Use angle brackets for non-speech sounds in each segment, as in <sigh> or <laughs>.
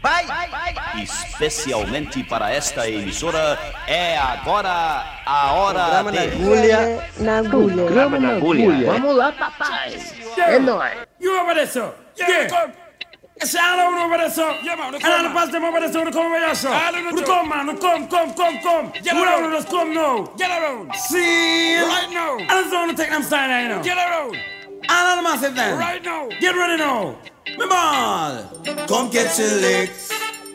Vai, vai, vai, Especialmente para esta emissora, é agora a hora da de... na agulha. Na agulha. Programa na agulha. Vamos lá, papai. É nóis. E o obedeço? Se ala não obedeço. Ela não passa de obedecer, não come obedeço. Não come, mano. Come, come, come, come. Não, não, não, come, não. Get around. Sim. Right now. Ela não tem que estar aí não. Get around. All the massive then. Right now. Get ready now. Me ball. Come catch a lick,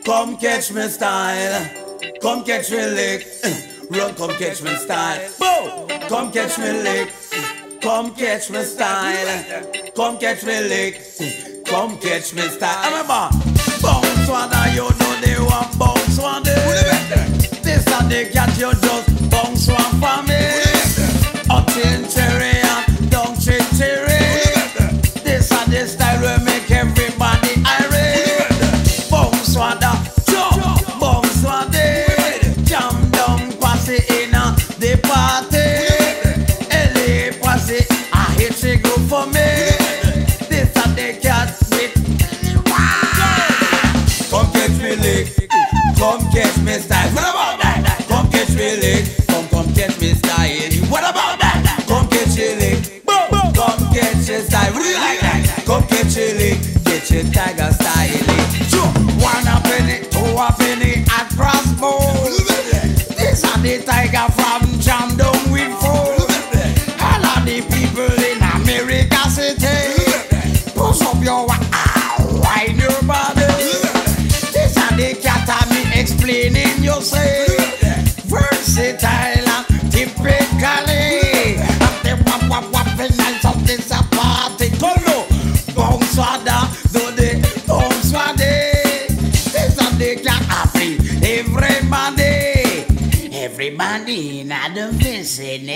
come catch me style, come catch me lick, run come catch me style, Boom! come catch me lick, come catch me style, come catch me lick, come catch me style. Remember, bounce one you know they want bounce one. This and the cat you just bounce one for me. Come catch me style. What about that? Come catch me lick, come come catch me style. What about that? Come catch me lick, boom. Come catch me style. What do you like that? Come catch me lick, catch your tiger style. Sure. One a penny, two a penny, and crossbow. This are the tiger from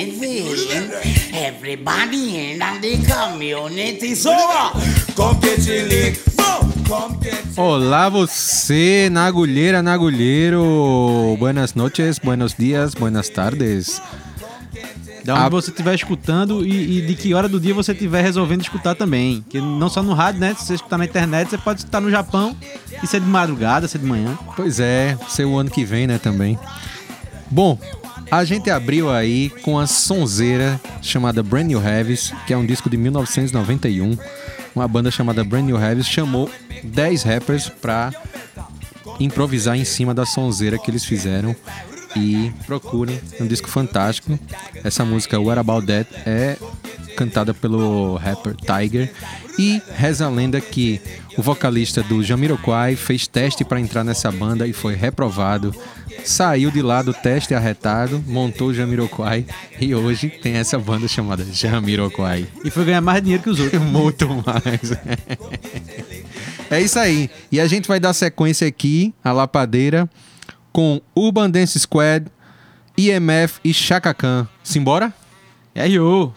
vicinity, everybody in the community. So, uh, come get your lick, Olá você, na agulheira, na agulheiro. Buenas noches, buenos dias, buenas tardes. Da onde A- você estiver escutando e, e de que hora do dia você estiver resolvendo escutar também. Que não só no rádio, né? Se você escutar na internet, você pode escutar no Japão e ser de madrugada, ser de manhã. Pois é, ser o ano que vem, né, também. Bom, a gente abriu aí com a sonzeira chamada Brand New Heavies, que é um disco de 1991. Uma banda chamada Brand New Heavies chamou 10 rappers pra improvisar em cima da sonzeira que eles fizeram. E procurem, é um disco fantástico. Essa música What About That é cantada pelo rapper Tiger. E reza a lenda que o vocalista do Jamiroquai fez teste para entrar nessa banda e foi reprovado. Saiu de lá do teste arretado, montou o Jamiroquai e hoje tem essa banda chamada Jamiroquai. E foi ganhar mais dinheiro que os outros. <laughs> Muito mais. É isso aí. E a gente vai dar sequência aqui, a lapadeira, com Urban Dance Squad, IMF e Chaka Khan. Simbora? É, yo.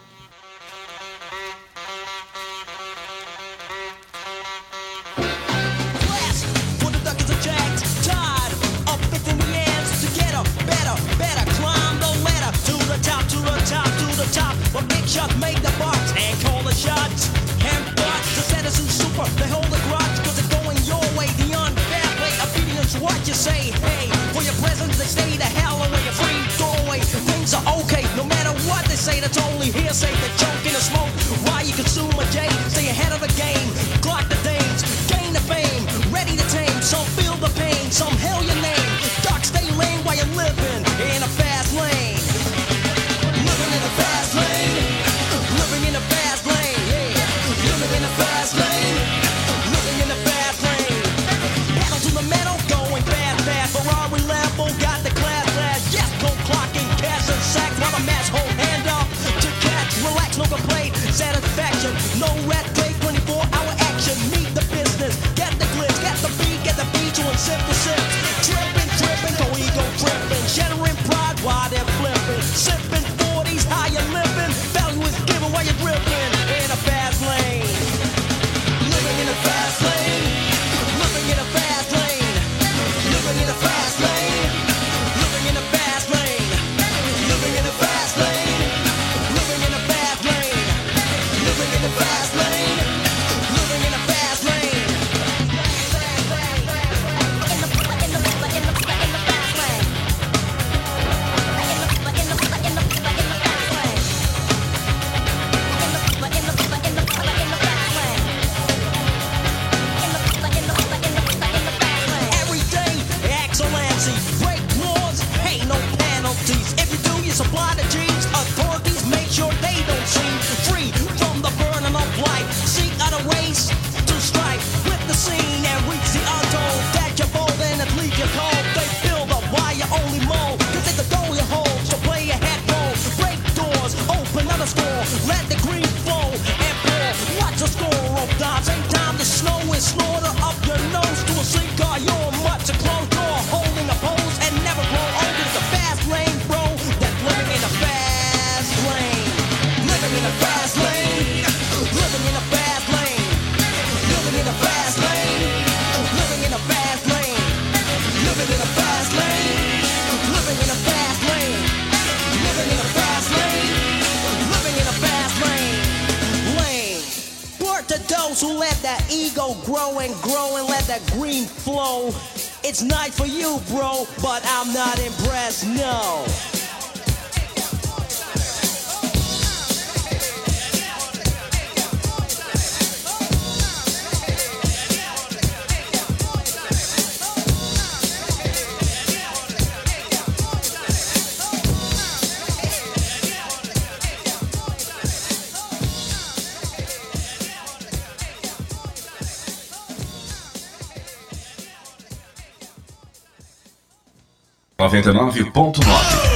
99.9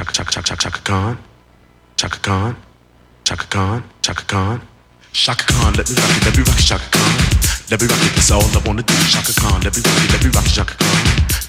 Chaka Chaka Chaka Chaka Chaka Khan, Chaka Khan, Chaka Khan, Chaka Khan, Chaka Khan. Let me rock it, let me rock it, Chaka Khan. Let me rock it, that's all I wanna do. Chaka Khan, let me rock it, let me rock it, Chaka Khan.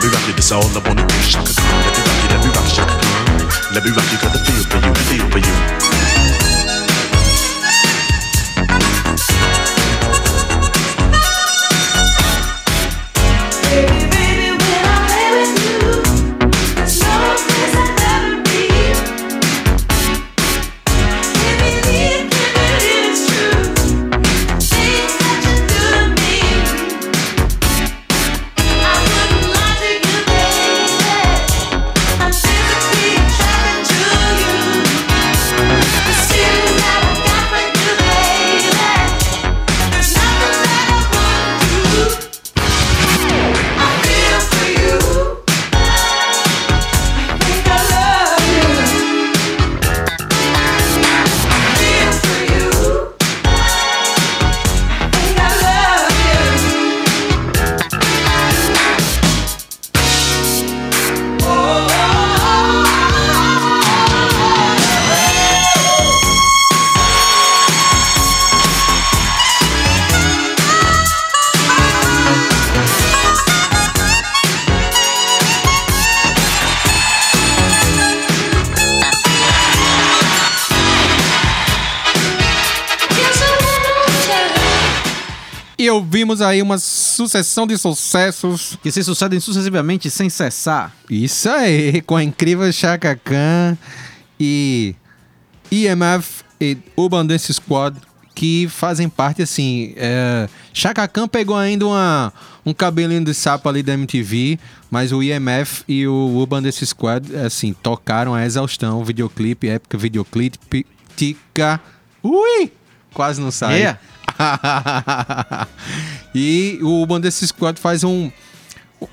That's all I wanna do. Shaka Khan, let me rock you, let me rock you, Shaka Khan. Let me rock you, got the feel for you, feel for you. Aí uma sucessão de sucessos. Que se sucedem sucessivamente sem cessar. Isso aí, com a incrível Chaka Khan e EMF e Urban Dance Squad que fazem parte assim. É, Chaka Khan pegou ainda uma, um cabelinho de sapo ali da MTV, mas o EMF e o Urban Dance Squad assim tocaram a exaustão, videoclipe, época videoclipe, tica, ui, quase não sai. Yeah. <laughs> e o Dance Squad faz um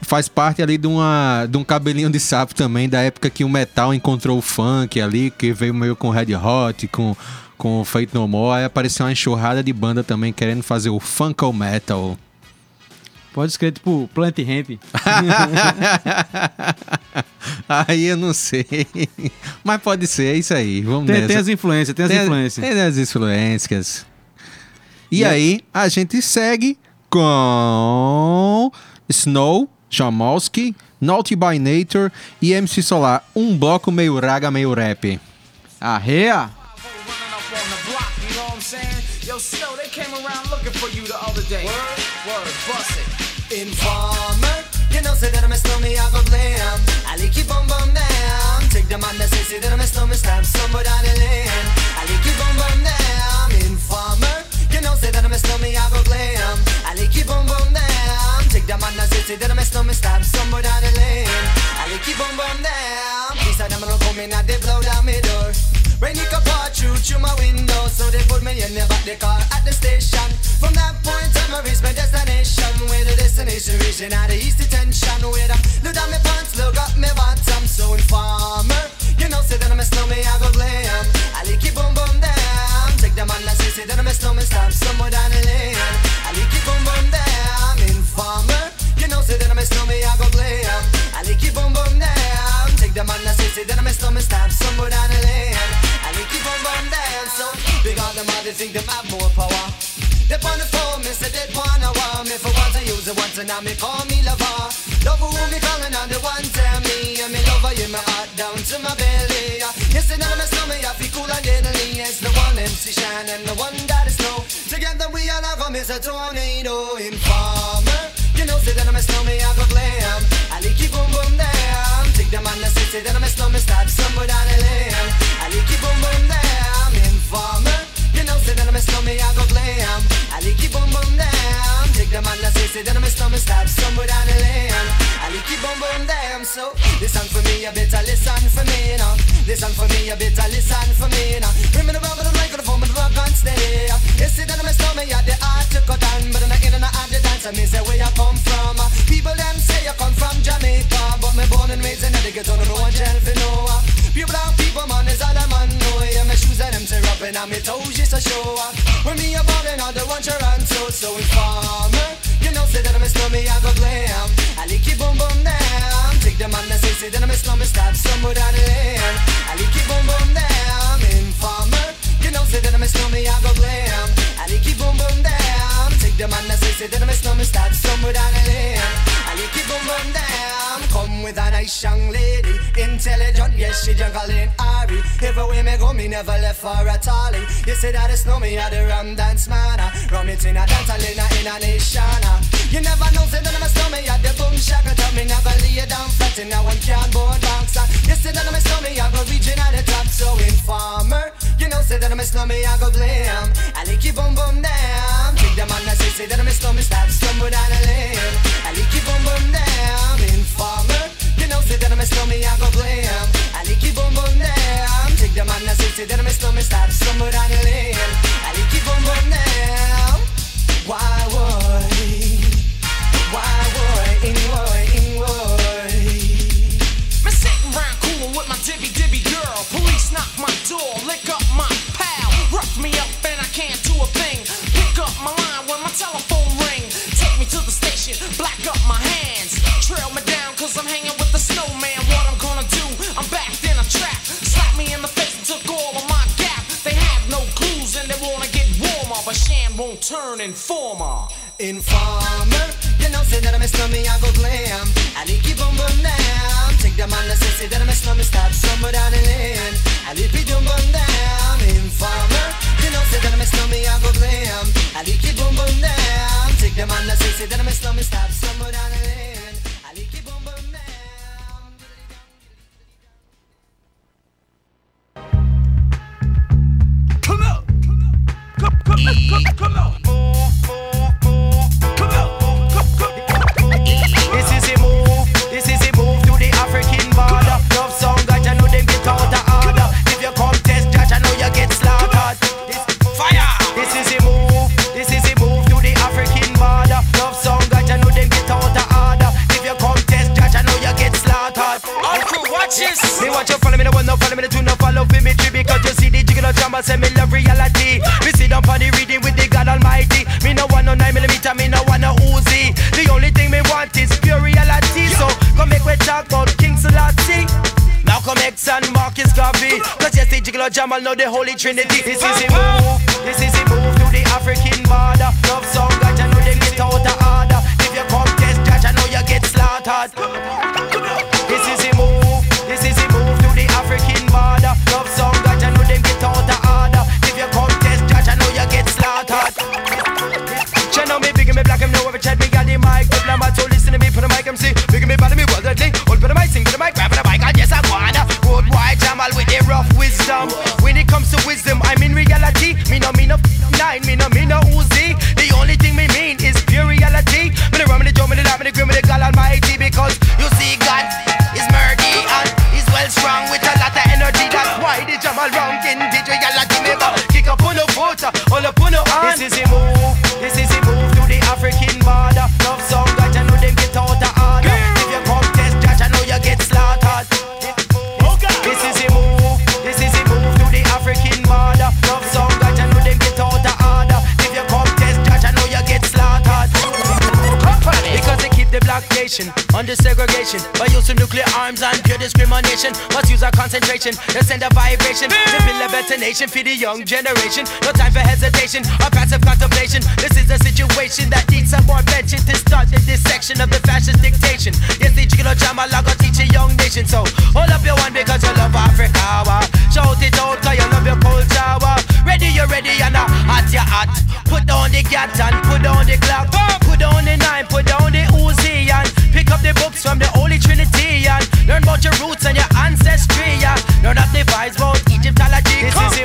faz parte ali de, uma, de um cabelinho de sapo também, da época que o metal encontrou o funk ali, que veio meio com Red Hot, com, com Fate No More, aí apareceu uma enxurrada de banda também querendo fazer o funko metal. Pode escrever, tipo, Plant Ramp. <laughs> aí eu não sei. Mas pode ser, é isso aí. Vamos Tem, nessa. tem as influências, tem as influências. Tem as influências. E, aí, a gente segue com Snow, Jamalski, Naughty by Nature e MC Solar. Um bloco meio raga, meio rap. Arrea! You know what I'm saying? Yo, Snow, they came around looking for you the other day. Word, word, bust it. Informer, you know, say that I'm a snowman, I go blam. I like you bum bum down. Take the man that say, say that I'm a snowman, stab somebody down the lane. I'm a snowman, I go blam. I like you bum bum down. Take the man that say, say that I'm a snowman, stab somebody down the lane. I like you bum bum down. These are them gonna come and they blow down my door. Rain it pour through through my window, so they put me in the back the car at the station. From that point on, I reached my destination. Where the destination region out of east detention. Where the look down my pants, look up my bottom. So informer, you know, say that I'm a snowman, I go glam. I like it boom man that I'm a snowman, stop somewhere down the lane. I like it boom boom down. Informer, you know, say that I'm a snowman, I go glam. I like it boom boom down. Take the man that I'm a snowman, stop somewhere down the lane. I like it boom boom down. So big on them, they think them have more power. They on the phone, me say they wanna want me for once I use it once and now me call me lover. Shine and the one that is snow. Together we all have a miss a tornado informer. You know, say that I'm a snowman, I go glam. I like it boom boom down. Take the man that say, say that I'm a snowman, start somewhere down the lane. I like it boom boom down. Informer. You know, say that I'm a snowman, I go say, say that I'm a snowman, start somewhere down the lane. I like it boom boom down. So listen for me, you better listen for me now. Listen for me, you better listen for me now. Bring me the rubber, the microphone, but the rock on stay. You say that I'm a snowman, yeah, the art to cut down, but I'm not in and the dance. I mean, say where you come from. People them say you come from Jamaica, but me born and raised in the ghetto, no one tell for no. Pure brown people, man, is all a man know. Yeah, my shoes and them tear up and on me toes just a show. When me a ballin' on the one Toronto, so informer. Say that I'm a snowman, I go glam. I like it boom boom down. Take the man that say, that I'm a snowman, stop somewhere down the lane. I like it boom boom down. Informer. You know, say that I'm a snowman, I go glam. I like it boom boom down. Take the man that say, that I'm a snowman, stop somewhere down the lane. I like it boom boom down. Come with a nice young lady, intelligent, yes, she jungle in Ari. Everywhere me go, me never left for a tally. You say that it's no me, I the rum dance man. Rum it in a dance, hall in a, nation. Uh. You never know, say that I'm a snowman, I the boom shaka. Tell me never lay down flat in a one can't board ah. You say that I'm a snowman, I go reaching at the top, so informer. You know, say that I'm a snowman, I go blame. I like you boom boom damn. Take them on, I say, say that I'm a snowman, stop stumble down a lane. I like you boom boom damn. Informer. You know, say that I'm a snowman, I go blame. I like you boom boom damn. Take them on, I say, say that I'm a snowman, stop stumble down a lane. I like you boom boom damn. Why would? Dibby dibby girl. Police knock my door, lick up my pal. Rough me up and I can't do a thing. Pick up my line when my telephone ring. Take me to the station, black up my hands. Trail me down cause I'm hanging with the snowman. What I'm gonna do? I'm backed in a trap. Slap me in the face and took all of my gap. They have no clues and they wanna get warmer. But Shan won't turn informer. Informer, you know, say that I'm a snowman, I go glam. I like you boom boom down. Take them on, I say, say that I'm a snowman, stop somewhere down the lane. I like you boom boom down. Informer, you know, say that I'm a snowman, I go glam. I like you boom boom down. Take them on, I say, say that I'm a snowman, stop somewhere down the lane. Jiggle know the Holy Trinity. This is a segregation by using nuclear arms and pure discrimination. Must use our concentration, they send a vibration to build a better nation for the young generation. No time for hesitation or passive contemplation. This is a situation that needs some more attention to start the dissection of the fascist dictation. Yes, the jiggle jam I go teach a young nation. So hold up your one because you love Africa. wah. Shout it out cause you love your culture. wah. Ready, you're ready, and uh, hot, you're hot. Put down the gat and put down the clock. Put down the nine, put down the Uzi and pick up the books from the Holy Trinity and learn about your roots and your ancestry. Yeah. Learn up the vibes about Egyptology. This is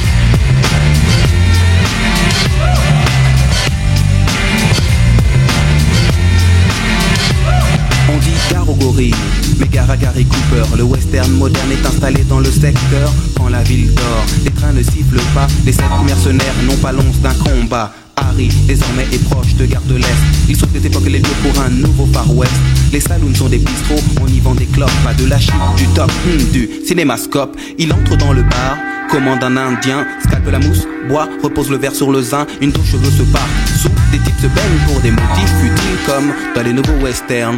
Gare à Gary Cooper. Le western moderne est installé dans le secteur quand la ville dort. Les trains ne sifflent pas, les sept mercenaires n'ont pas l'once d'un combat. Harry, désormais, est proche de Gare de l'Est. Il sauve cette époque les lieux pour un nouveau Far West. Les saloons sont des bistrots, on y vend des clopes, pas de la chip, du top, hmm, du cinémascope. Il entre dans le bar, commande un indien, scalpe la mousse, boit, repose le verre sur le zin, une douche cheveux se part. Sous, des types se baignent pour des motifs futiles comme dans les nouveaux westerns.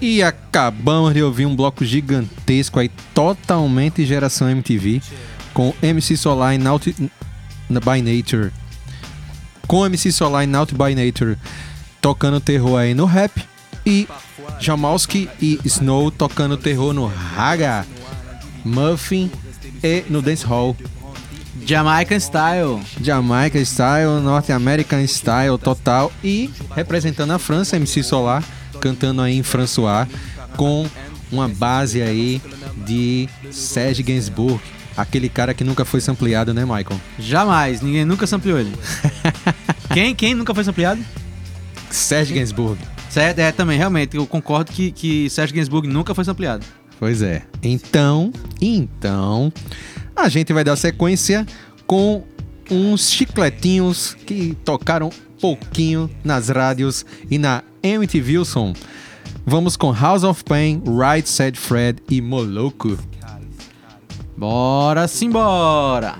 E acabamos de ouvir um bloco gigantesco aí, totalmente geração MTV, com MC Solar e Out by Nature. Com MC Solar e Out by Nature tocando terror aí no rap e Jamalski e Snow tocando terror no Haga, Muffin e no Dance Hall. Jamaican Style. Jamaica Style, North American Style total. E representando a França, MC Solar, cantando aí em François, com uma base aí de Serge Gainsbourg. Aquele cara que nunca foi sampleado, né, Michael? Jamais, ninguém nunca sampleou ele. <laughs> quem, quem nunca foi sampleado? Serge Gainsbourg. Certo, é, também, realmente, eu concordo que, que Serge Gainsbourg nunca foi sampleado. Pois é. Então, então, a gente vai dar sequência com uns chicletinhos que tocaram pouquinho nas rádios e na MTV Wilson. Vamos com House of Pain, Right Said Fred e Moloco. Bora simbora!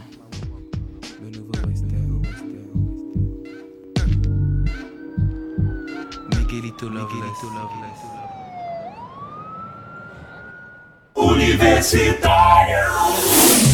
Universitário!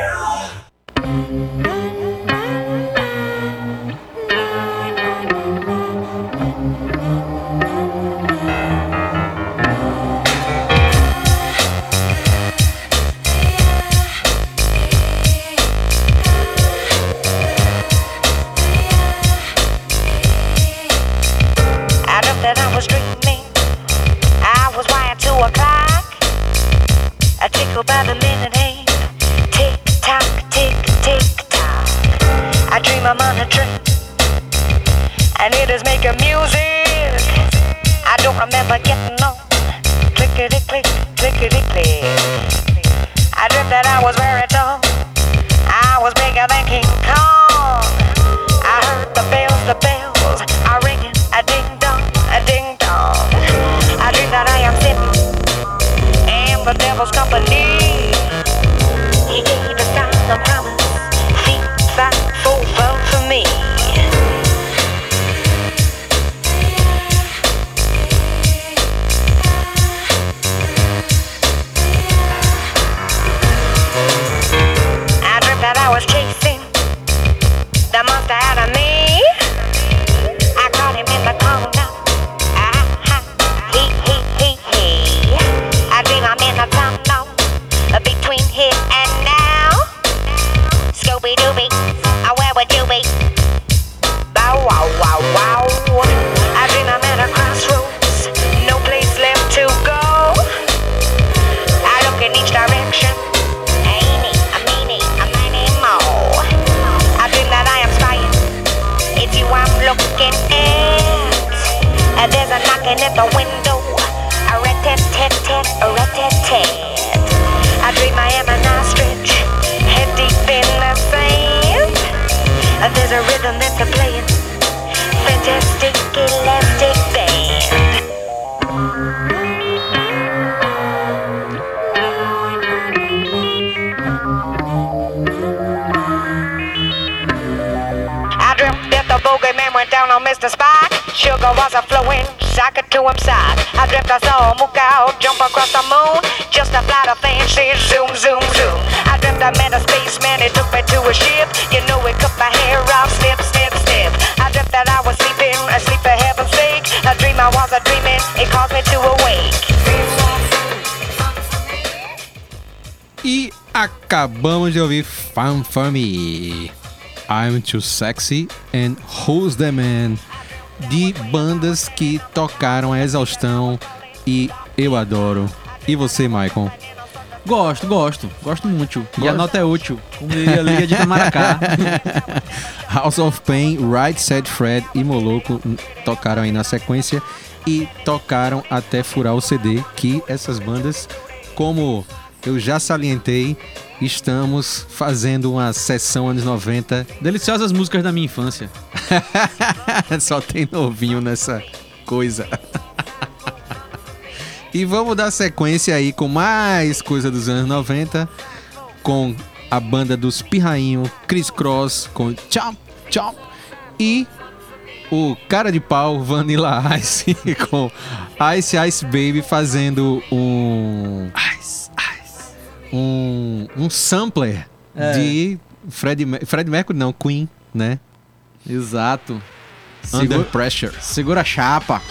Yeah. but ouvir Fan Family, I'm Too Sexy and Who's the Man, de bandas que tocaram a exaustão e eu adoro. E você, Michael? Gosto, gosto. Gosto muito. Gosto. E a nota é útil. Como diria a Liga de Maracá. <laughs> House of Pain, Right Said Fred e Moloco tocaram aí na sequência e tocaram até furar o CD que essas bandas, como eu já salientei, estamos fazendo uma sessão anos 90. Deliciosas músicas da minha infância. <laughs> Só tem novinho nessa coisa. <laughs> e vamos dar sequência aí com mais coisa dos anos 90 com a banda dos Pirrainho, Chris Cross com Chomp Chomp e o cara de pau Vanilla Ice <laughs> com Ice Ice Baby fazendo um Ice um, um sampler é. de Fred, Fred Mercury, não, Queen, né? Exato. Under Segura, Pressure. Segura a chapa.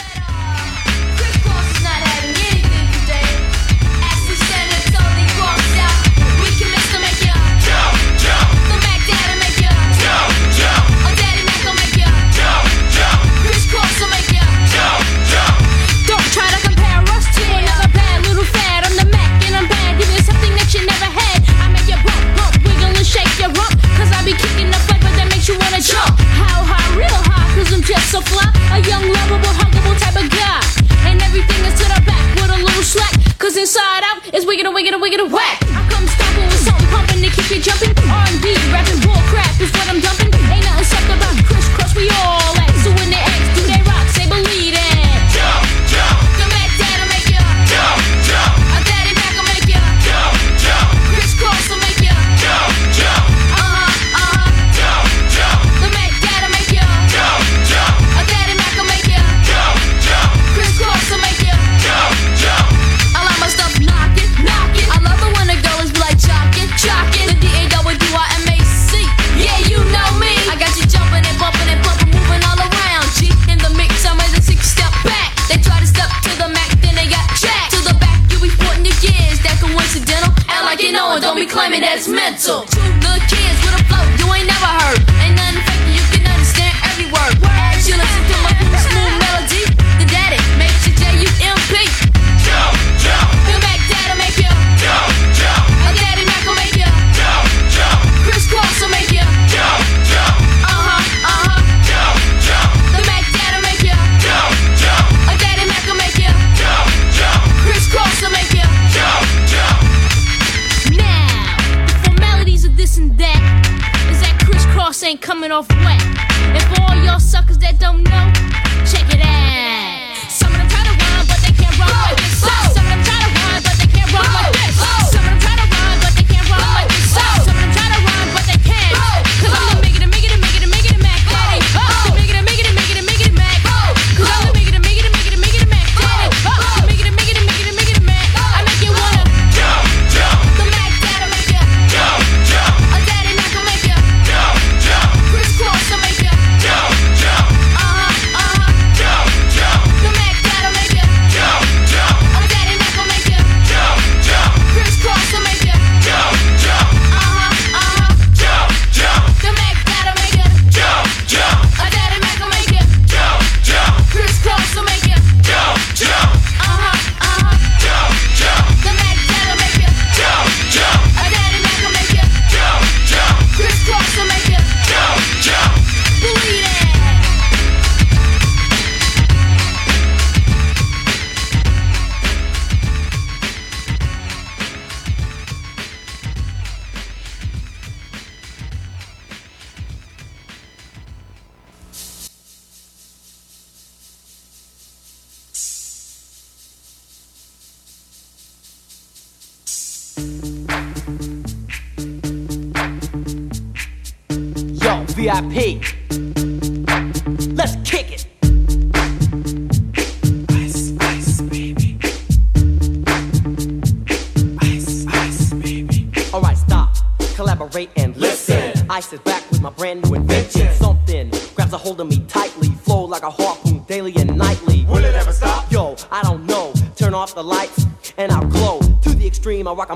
inside out. It's wicked and wicked and wicked and whack. I come stomping with something pumping to keep you jumping. R&B, rapping, bull crap is what I'm dumping.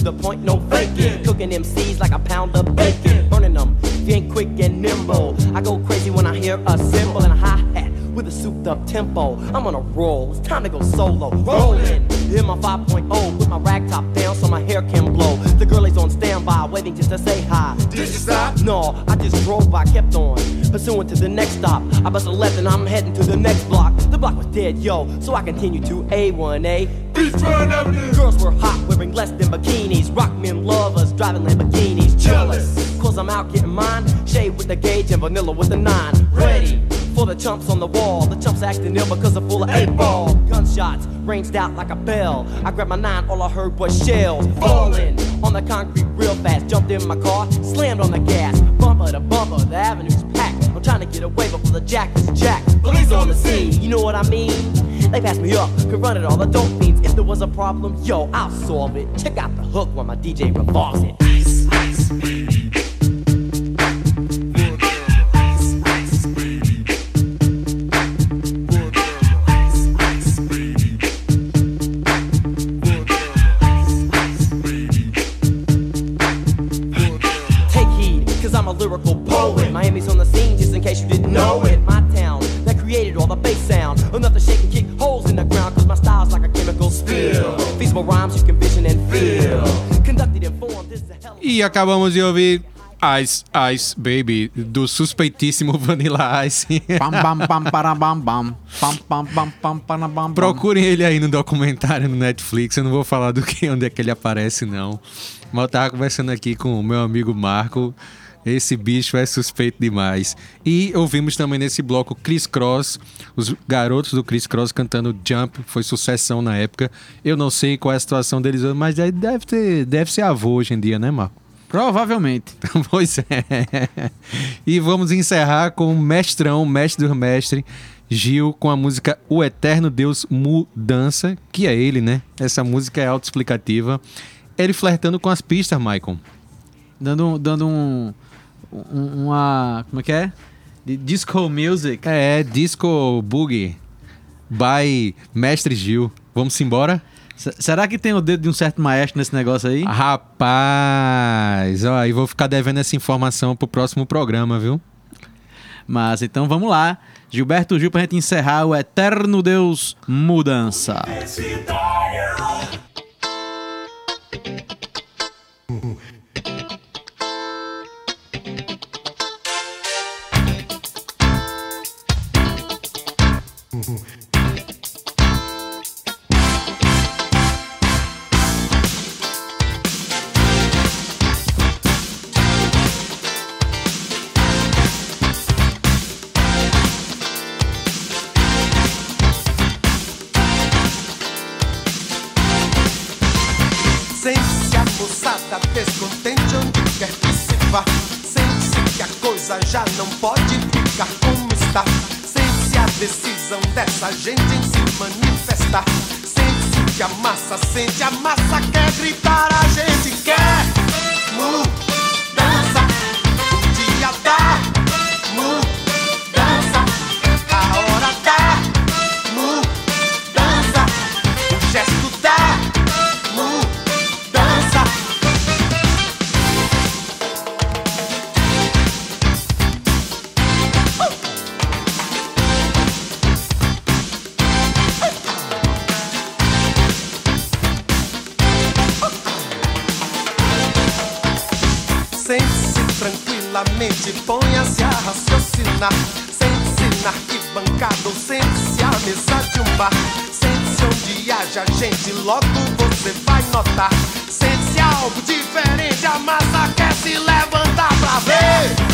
To the point, no faking. Cooking MCs like a pound of bacon. Burning them, ain't quick and nimble. I go crazy when I hear a cymbal and a hi hat with a souped up tempo. I'm on a roll, it's time to go solo. Rolling in my 5.0 with my rag top down so my hair can blow. The girl is on standby, waiting just to say hi. Did you stop? No, I just drove by, kept on. Pursuing to the next stop. I bust a left and I'm heading to the next block. The block was dead, yo, so I continue to A1A. Beachfront Avenue. Girls were hot, wearing less than bikinis. Rock men lovers, driving Lamborghinis. Jealous, cause I'm out getting mine. Shade with the gauge and vanilla with the nine. Ready for the chumps on the wall. The chumps acting ill because they're full of eight ball. Gunshots ranged out like a bell. I grabbed my nine, all I heard was shells falling on the concrete real fast. Jumped in my car, slammed on the gas. Bumper to bumper, the avenue's packed. I'm trying to get away before the jack is jacked. Police on the scene, you know what I mean? They passed me up, could run it all the dope fiends. If there was a problem, yo, I'll solve it. Check out the hook while my DJ revolves it. Ice, ice. E acabamos de ouvir Ice Ice Baby, do suspeitíssimo <laughs> Vanilla Ice. Procurem ele aí no documentário no Netflix. Eu não vou falar do que onde é que ele aparece, não. Mas eu tava conversando aqui com o meu amigo Marco. Esse bicho é suspeito demais. E ouvimos também nesse bloco Chris Cross, os garotos do Chris Cross cantando Jump, foi sucessão na época. Eu não sei qual é a situação deles hoje, mas deve, ter, deve ser avô hoje em dia, né, Marco? Provavelmente. <laughs> pois é. E vamos encerrar com o mestrão, mestre do mestre, Gil, com a música O Eterno Deus Mudança, que é ele, né? Essa música é autoexplicativa. Ele flertando com as pistas, Michael. Dando, dando um, um- Uma. Como é que é? Disco music. É, Disco Boogie by Mestre Gil. Vamos embora? Será que tem o dedo de um certo maestro nesse negócio aí? Rapaz, ó, e vou ficar devendo essa informação pro próximo programa, viu? Mas então vamos lá. Gilberto Gil pra gente encerrar o Eterno Deus Mudança. Sente-se ficar como está. Sente-se a decisão dessa gente em se manifestar. Sente-se que a massa sente, a massa quer gritar, a gente quer mudança. O dia dá mudança. A hora dá mente ponha-se a raciocinar. Sente-se na arquibancada sente-se à mesa de um bar. Sente-se onde haja gente, logo você vai notar. Sente-se algo diferente, a massa quer se levantar pra ver.